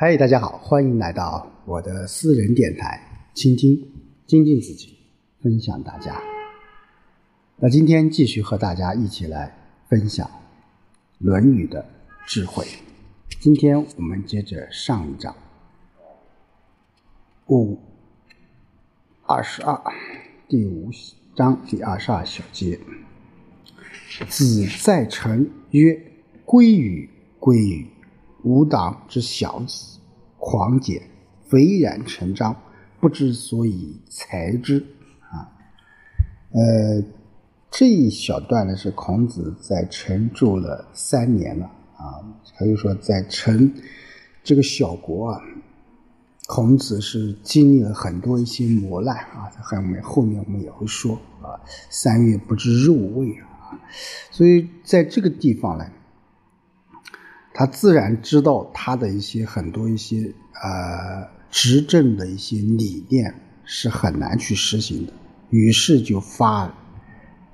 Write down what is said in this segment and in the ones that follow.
嗨，大家好，欢迎来到我的私人电台，倾听、精进自己，分享大家。那今天继续和大家一起来分享《论语》的智慧。今天我们接着上一章五二十二第五章第二十二小节。子在臣曰：“归与，归与。”吾党之小子，狂简，斐然成章，不知所以裁之。啊，呃，这一小段呢是孔子在陈住了三年了啊，可以说在陈这个小国啊，孔子是经历了很多一些磨难啊，在后面后面我们也会说啊，三月不知入味啊，所以在这个地方呢。他自然知道他的一些很多一些呃执政的一些理念是很难去实行的，于是就发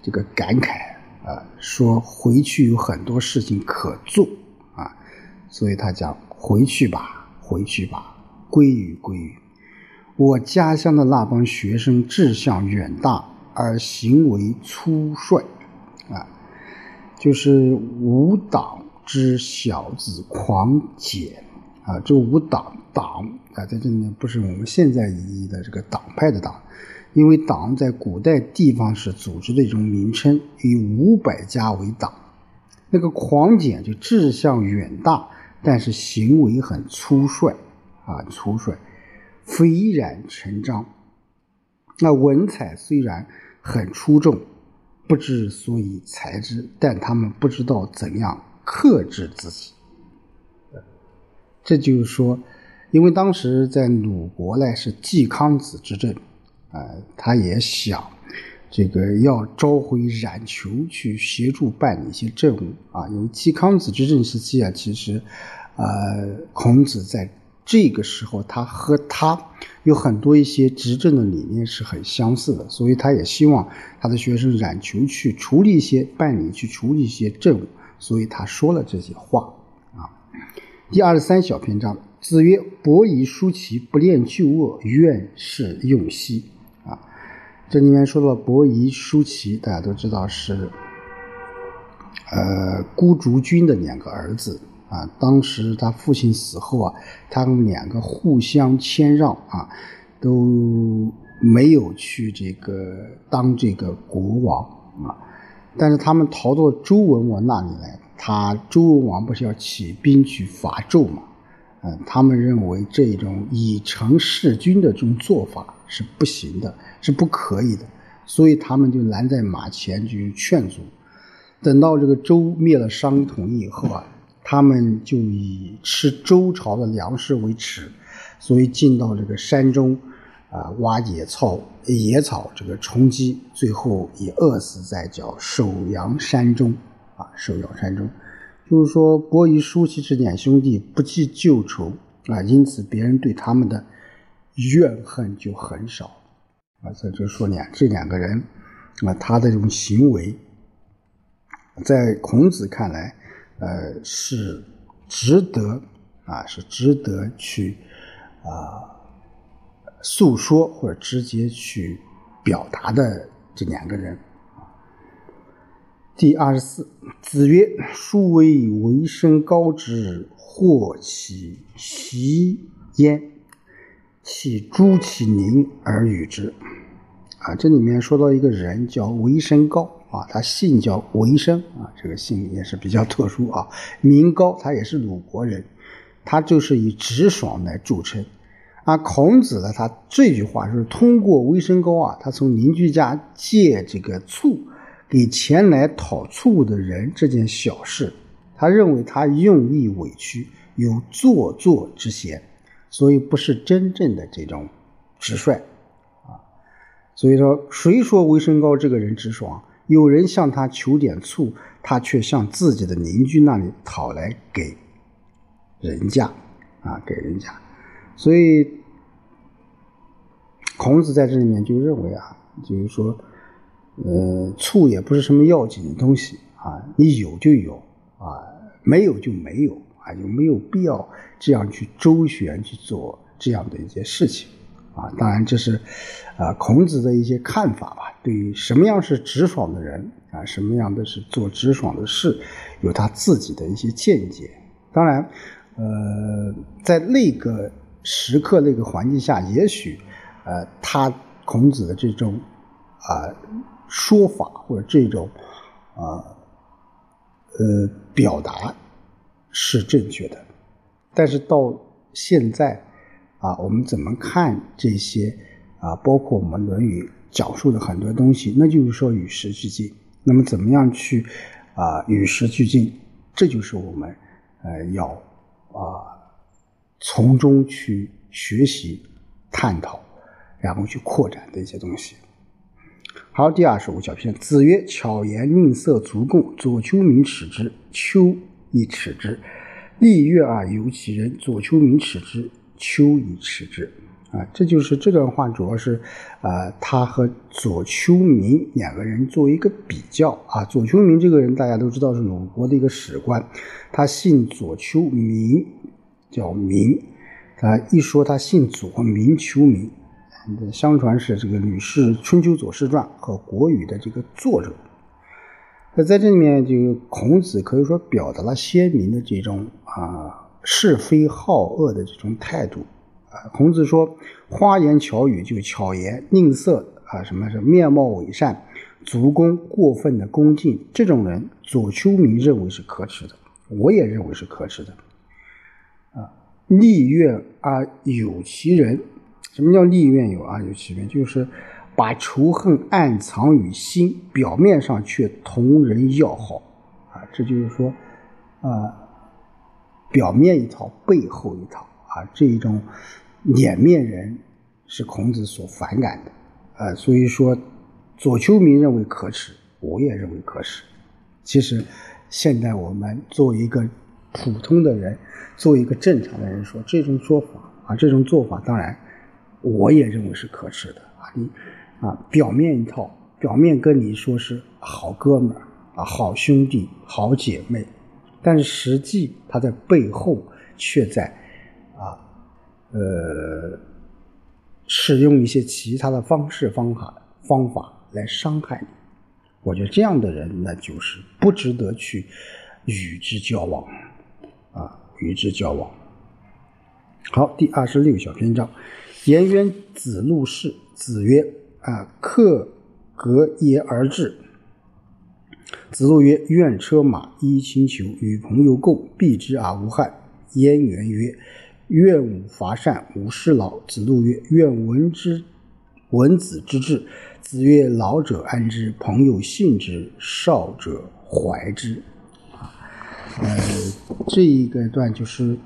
这个感慨啊，说回去有很多事情可做啊，所以他讲回去吧，回去吧，归于归于。我家乡的那帮学生志向远大而行为粗率啊，就是无党。之小子狂简啊，这五党党啊，在这里面不是我们现在意义的这个党派的党，因为党在古代地方是组织的一种名称，以五百家为党。那个狂简就志向远大，但是行为很粗率啊，粗率，斐然成章。那文采虽然很出众，不知所以才之，但他们不知道怎样。克制自己，这就是说，因为当时在鲁国呢是季康子执政，啊，他也想这个要召回冉求去协助办理一些政务啊。因为季康子执政时期啊，其实，呃，孔子在这个时候他和他有很多一些执政的理念是很相似的，所以他也希望他的学生冉求去处理一些办理去处理一些政务。所以他说了这些话啊。第二十三小篇章，子曰：“伯夷叔齐不恋旧恶，愿是用兮。”啊，这里面说到伯夷叔齐，大家都知道是呃孤竹君的两个儿子啊。当时他父亲死后啊，他们两个互相谦让啊，都没有去这个当这个国王啊。但是他们逃到周文王那里来，他周文王不是要起兵去伐纣吗？嗯，他们认为这种以臣弑君的这种做法是不行的，是不可以的，所以他们就拦在马前去劝阻。等到这个周灭了商统一以后啊，他们就以吃周朝的粮食为耻，所以进到这个山中。啊，挖野草，野草这个充饥，最后也饿死在叫首阳山中。啊，首阳山中，就是说伯夷叔齐这两兄弟不计旧仇啊，因此别人对他们的怨恨就很少。啊，这就说两这两个人啊，他的这种行为，在孔子看来，呃，是值得啊，是值得去啊。诉说或者直接去表达的这两个人。第二十四，子曰：“书为为生高之，或其习焉，其诸其宁而与之。”啊，这里面说到一个人叫为生高啊，他姓叫为生啊，这个姓也是比较特殊啊，名高，他也是鲁国人，他就是以直爽来著称。啊，孔子呢，他这句话是通过微生高啊，他从邻居家借这个醋给前来讨醋的人这件小事，他认为他用意委屈，有做作之嫌，所以不是真正的这种直率啊。所以说，谁说微生高这个人直爽？有人向他求点醋，他却向自己的邻居那里讨来给人家啊，给人家。所以，孔子在这里面就认为啊，就是说，呃，醋也不是什么要紧的东西啊，你有就有啊，没有就没有啊，就没有必要这样去周旋去做这样的一些事情啊？当然，这是啊孔子的一些看法吧。对于什么样是直爽的人啊，什么样的是做直爽的事，有他自己的一些见解。当然，呃，在那个时刻、那个环境下，也许呃，他孔子的这种啊说法或者这种啊呃表达。是正确的，但是到现在啊，我们怎么看这些啊？包括我们《论语》讲述的很多东西，那就是说与时俱进。那么怎么样去啊与时俱进？这就是我们呃要啊从中去学习、探讨，然后去扩展的一些东西。好，第二十五小篇，子曰：“巧言令色，足贡。左丘明耻之，丘。”亦耻之，立月而由其人。左丘明耻之，丘以耻之。啊，这就是这段话，主要是啊，他和左丘明两个人做一个比较啊。左丘明这个人大家都知道是鲁国的一个史官，他姓左丘，明叫明。啊，一说他姓左，名丘明。相传是这个《吕氏春秋左氏传》和《国语》的这个作者。那在这里面，就孔子可以说表达了鲜明的这种啊是非好恶的这种态度啊。孔子说：“花言巧语，就巧言吝啬啊，什么是面貌伪善、足弓过分的恭敬，这种人，左丘明认为是可耻的，我也认为是可耻的啊。利怨而有其人，什么叫利怨有而有其人？就是。”把仇恨暗藏于心，表面上却同人要好，啊，这就是说，啊，表面一套，背后一套，啊，这一种脸面人是孔子所反感的，啊，所以说左丘明认为可耻，我也认为可耻。其实，现在我们作为一个普通的人，作为一个正常的人说这种说法，啊，这种做法，当然我也认为是可耻的，啊，你。啊，表面一套，表面跟你说是好哥们儿啊，好兄弟、好姐妹，但是实际他在背后却在啊，呃，使用一些其他的方式、方法、方法来伤害你。我觉得这样的人，那就是不值得去与之交往啊，与之交往。好，第二十六小篇章，颜渊子路氏，子曰。啊，客隔耶而至。子路曰：“愿车马，衣轻裘，与朋友共，避之而无害。”燕元曰：“愿吾伐善，无事劳。”子路曰：“愿闻之，闻子之志。”子曰：“老者安之，朋友信之，少者怀之。”呃，这一个段就是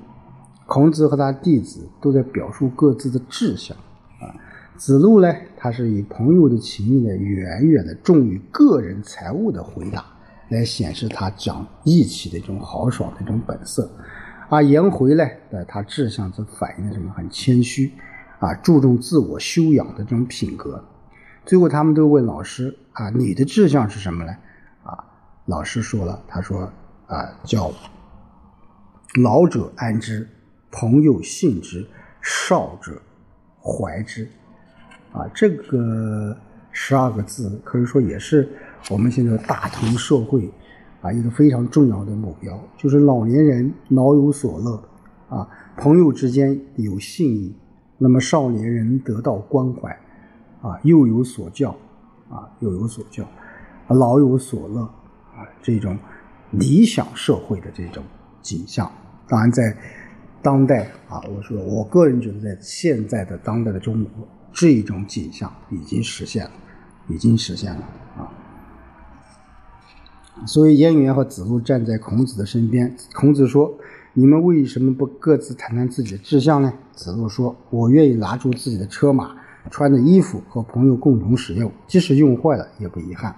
孔子和他弟子都在表述各自的志向啊。子路呢，他是以朋友的情谊呢，远远的重于个人财物的回答，来显示他讲义气的一种豪爽的一种本色。而颜回呢，呃，他志向则反映了什么？很谦虚，啊，注重自我修养的这种品格。最后，他们都问老师啊，你的志向是什么呢？啊，老师说了，他说啊，叫老者安之，朋友信之，少者怀之。啊，这个十二个字可以说也是我们现在大同社会啊一个非常重要的目标，就是老年人老有所乐啊，朋友之间有信义，那么少年人得到关怀啊，又有所教啊，又有所教，老有所乐啊，这种理想社会的这种景象，当然在当代啊，我说我个人觉得在现在的当代的中国。这种景象已经实现了，已经实现了啊！所以颜渊和子路站在孔子的身边。孔子说：“你们为什么不各自谈谈自己的志向呢？”子路说：“我愿意拿出自己的车马、穿的衣服和朋友共同使用，即使用坏了也不遗憾。”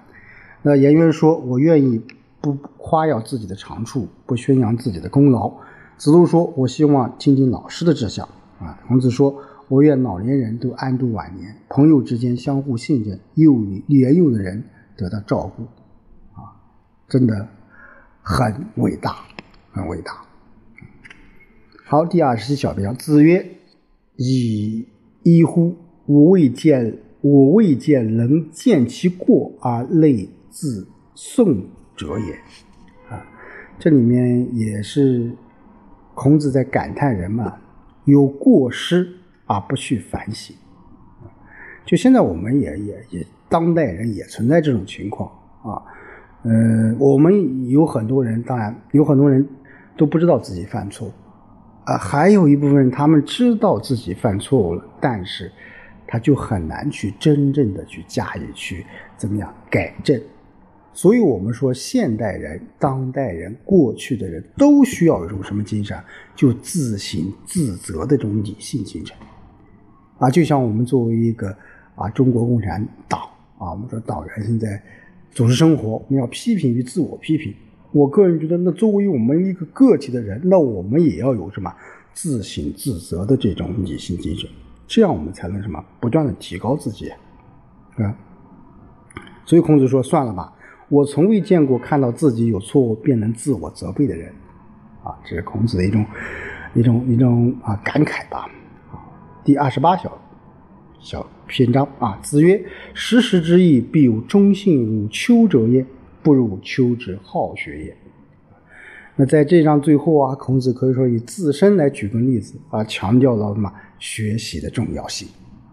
那颜渊说：“我愿意不夸耀自己的长处，不宣扬自己的功劳。”子路说：“我希望听听老师的志向。”啊，孔子说。我愿老年人都安度晚年，朋友之间相互信任，幼年幼的人得到照顾，啊，真的很伟大，很伟大。好，第二十七小篇，子曰：“以一乎？我未见，我未见能见其过而类自宋者也。”啊，这里面也是孔子在感叹人们有过失而不去反省。就现在我们也也也当代人也存在这种情况啊。嗯，我们有很多人，当然有很多人都不知道自己犯错。啊，还有一部分人，他们知道自己犯错误了，但是他就很难去真正的去加以去怎么样改正。所以，我们说现代人、当代人、过去的人都需要一种什么精神？就自省自责的这种理性精神。啊，就像我们作为一个啊中国共产党啊，我们说党员现在组织生活，我们要批评与自我批评。我个人觉得，那作为我们一个个体的人，那我们也要有什么自省自责的这种理性精神，这样我们才能什么不断的提高自己，啊。所以孔子说：“算了吧，我从未见过看到自己有错误便能自我责备的人。”啊，这是孔子的一种一种一种啊感慨吧。啊，第二十八小小篇章啊，子曰：“时时之义，必有忠信如丘者也。”不如丘之好学也。那在这章最后啊，孔子可以说以自身来举个例子啊，强调了什么学习的重要性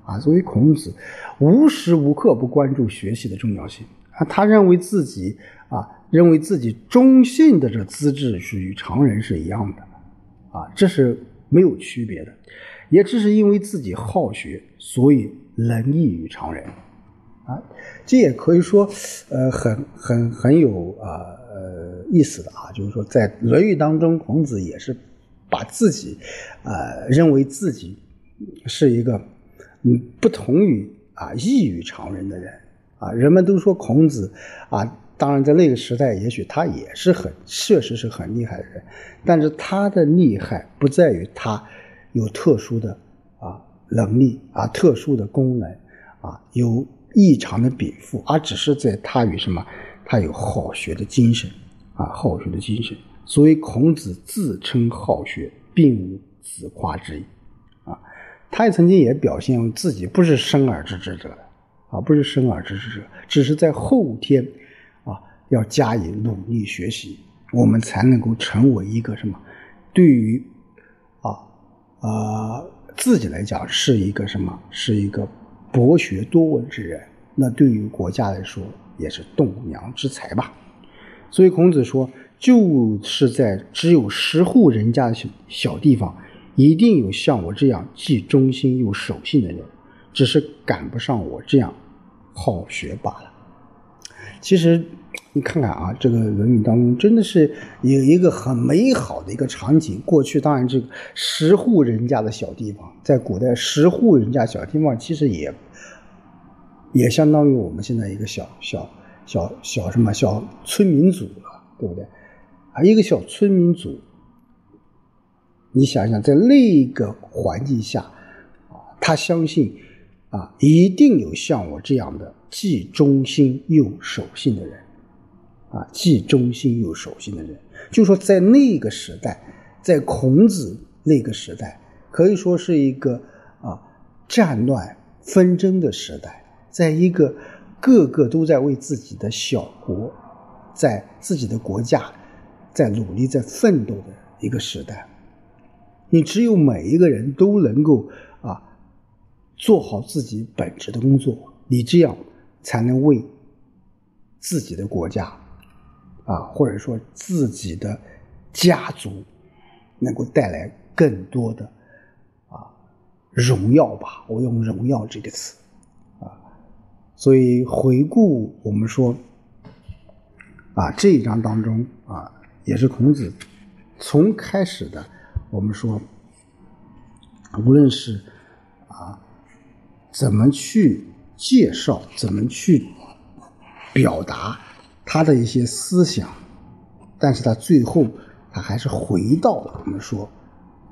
啊。所以孔子无时无刻不关注学习的重要性啊。他认为自己啊，认为自己中性的这资质是与常人是一样的啊，这是没有区别的。也只是因为自己好学，所以能异于常人。啊，这也可以说，呃，很很很有啊呃意思的啊，就是说，在《论语》当中，孔子也是把自己，呃，认为自己是一个嗯不同于啊异于常人的人啊。人们都说孔子啊，当然在那个时代，也许他也是很确实是很厉害的人，但是他的厉害不在于他有特殊的啊能力啊特殊的功能啊有。异常的禀赋，而只是在他与什么？他有好学的精神啊，好学的精神。所以孔子自称好学，并无自夸之意啊。他也曾经也表现自己不是生而知之者啊，不是生而知之者，只是在后天啊要加以努力学习，我们才能够成为一个什么？对于啊啊自己来讲是一个什么？是一个。博学多闻之人，那对于国家来说也是栋梁之才吧。所以孔子说，就是在只有十户人家的小小地方，一定有像我这样既忠心又守信的人，只是赶不上我这样好学罢了。其实你看看啊，这个《论语》当中真的是有一个很美好的一个场景。过去当然这个十户人家的小地方，在古代十户人家小地方其实也也相当于我们现在一个小小小小什么小村民组了，对不对？啊，一个小村民组，你想想，在那个环境下啊，他相信啊，一定有像我这样的。既忠心又守信的人，啊，既忠心又守信的人，就说在那个时代，在孔子那个时代，可以说是一个啊战乱纷争的时代，在一个个个都在为自己的小国，在自己的国家在努力在奋斗的一个时代，你只有每一个人都能够啊做好自己本职的工作，你这样。才能为自己的国家啊，或者说自己的家族，能够带来更多的啊荣耀吧。我用“荣耀”这个词啊，所以回顾我们说啊这一章当中啊，也是孔子从开始的，我们说无论是啊怎么去。介绍怎么去表达他的一些思想，但是他最后他还是回到了我们说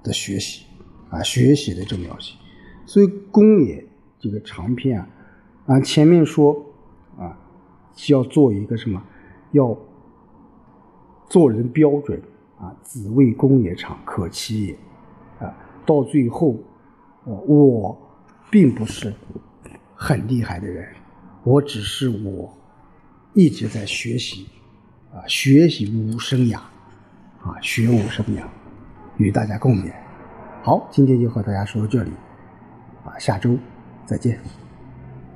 的学习啊，学习的重要性。所以公也这个长篇啊，啊前面说啊，要做一个什么，要做人标准啊，子谓公也长，可期也啊到最后，我并不是很厉害的人，我只是我一直在学习，啊，学习无生涯，啊，学无生涯，与大家共勉。好，今天就和大家说到这里，啊，下周再见。